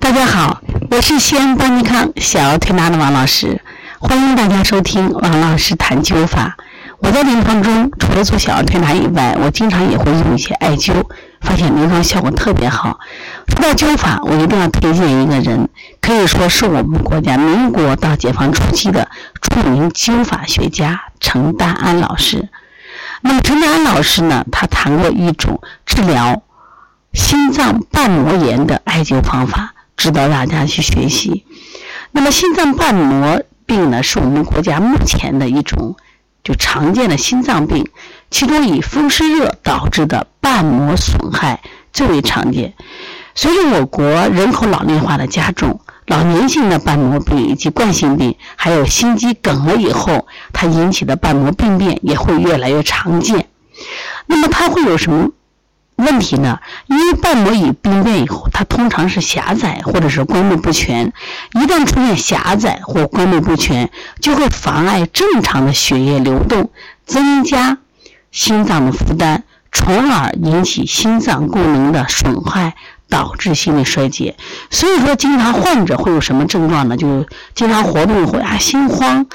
大家好，我是西安邦尼康小儿推拿的王老师，欢迎大家收听王老师谈灸法。我在临床中除了做小儿推拿以外，我经常也会用一些艾灸，发现临床效果特别好。说到灸法，我一定要推荐一个人，可以说是我们国家民国到解放初期的著名灸法学家陈大安老师。那么陈大安老师呢，他谈过一种治疗心脏瓣膜炎的艾灸方法。值得大家去学习。那么，心脏瓣膜病呢，是我们国家目前的一种就常见的心脏病，其中以风湿热导致的瓣膜损害最为常见。随着我国人口老龄化的加重，老年性的瓣膜病以及冠心病，还有心肌梗了以后，它引起的瓣膜病变也会越来越常见。那么，它会有什么？问题呢？因为瓣膜已病变以后，它通常是狭窄或者是关闭不全。一旦出现狭窄或关闭不全，就会妨碍正常的血液流动，增加心脏的负担，从而引起心脏功能的损害，导致心力衰竭。所以说，经常患者会有什么症状呢？就经常活动会啊，心慌、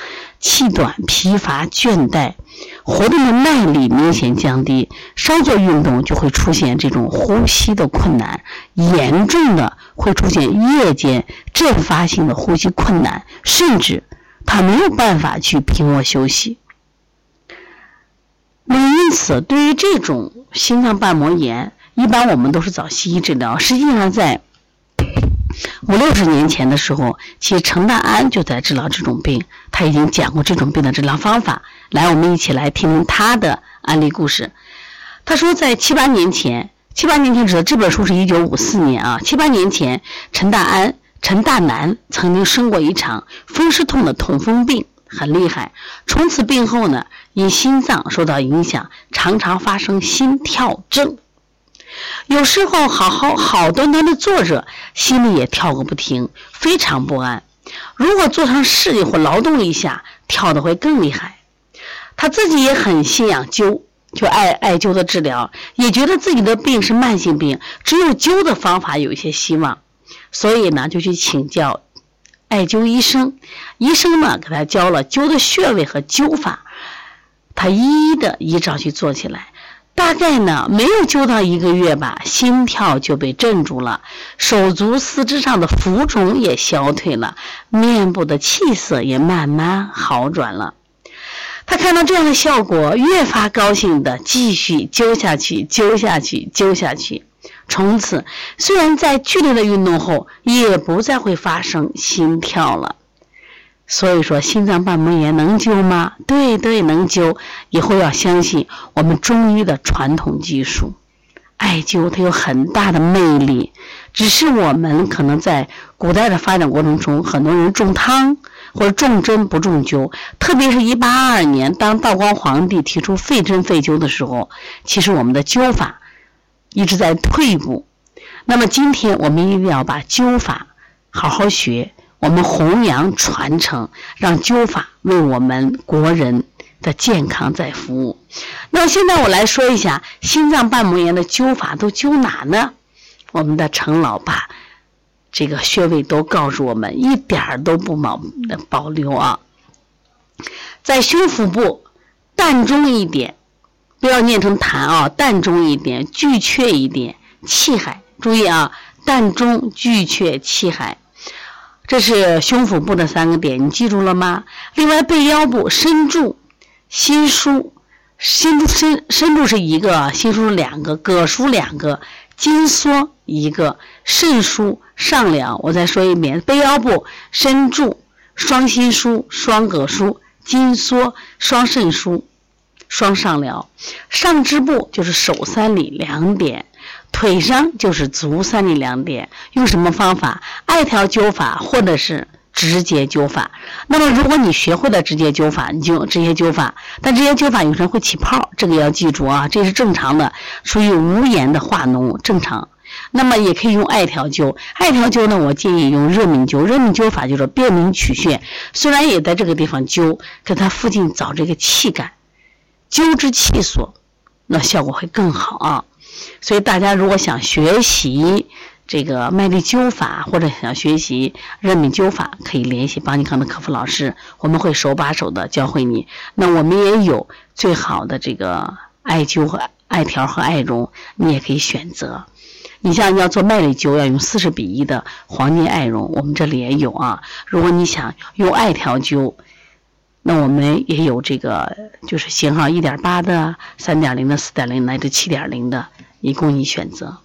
气短、疲乏、倦怠。活动的耐力明显降低，稍作运动就会出现这种呼吸的困难，严重的会出现夜间阵发性的呼吸困难，甚至他没有办法去平卧休息。那，因此对于这种心脏瓣膜炎，一般我们都是找西医治疗。实际上，在五六十年前的时候，其实陈大安就在治疗这种病，他已经讲过这种病的治疗方法。来，我们一起来听听他的案例故事。他说，在七八年前，七八年前指的这本书是一九五四年啊。七八年前，陈大安、陈大南曾经生过一场风湿痛的痛风病，很厉害。从此病后呢，因心脏受到影响，常常发生心跳症。有时候好好好端端的坐着，心里也跳个不停，非常不安。如果坐上事业或劳动一下，跳的会更厉害。他自己也很信仰灸，就艾艾灸的治疗，也觉得自己的病是慢性病，只有灸的方法有一些希望，所以呢就去请教艾灸医生。医生呢给他教了灸的穴位和灸法，他一一的依照去做起来。大概呢，没有灸到一个月吧，心跳就被镇住了，手足四肢上的浮肿也消退了，面部的气色也慢慢好转了。他看到这样的效果，越发高兴的继续灸下去，灸下去，灸下去。从此，虽然在剧烈的运动后，也不再会发生心跳了。所以说，心脏瓣膜炎能灸吗？对对，能灸。以后要相信我们中医的传统技术，艾灸它有很大的魅力。只是我们可能在古代的发展过程中，很多人重汤或者重针不重灸。特别是一八二二年，当道光皇帝提出废针废灸的时候，其实我们的灸法一直在退步。那么今天我们一定要把灸法好好学。我们弘扬传承，让灸法为我们国人的健康在服务。那现在我来说一下心脏瓣膜炎的灸法都灸哪呢？我们的陈老把这个穴位都告诉我们，一点儿都不保保留啊。在胸腹部膻中一点，不要念成痰啊，膻中一点，巨阙一点，气海。注意啊，膻中、巨阙、气海。这是胸腹部的三个点，你记住了吗？另外，背腰部深柱、心枢、心柱深深柱是一个，心枢两个，膈枢两个，筋缩一个，肾腧上髎。我再说一遍：背腰部深柱、双心枢、双膈枢、筋缩、双肾腧、双上髎。上肢部就是手三里两点。腿上就是足三里两点，用什么方法？艾条灸法或者是直接灸法。那么，如果你学会了直接灸法，你就直接灸法。但直接灸法有时候会起泡，这个要记住啊，这是正常的，属于无炎的化脓，正常。那么也可以用艾条灸，艾条灸呢，我建议用热敏灸。热敏灸法就是辨明取穴，虽然也在这个地方灸，可它附近找这个气感，灸之气所，那效果会更好啊。所以大家如果想学习这个麦粒灸法，或者想学习热敏灸法，可以联系邦尼康的客服老师，我们会手把手的教会你。那我们也有最好的这个艾灸和艾条和艾绒，你也可以选择。你像要做麦粒灸，要用四十比一的黄金艾绒，我们这里也有啊。如果你想用艾条灸，那我们也有这个，就是型号一点八的、三点零的、四点零乃至七点零的，以供你选择。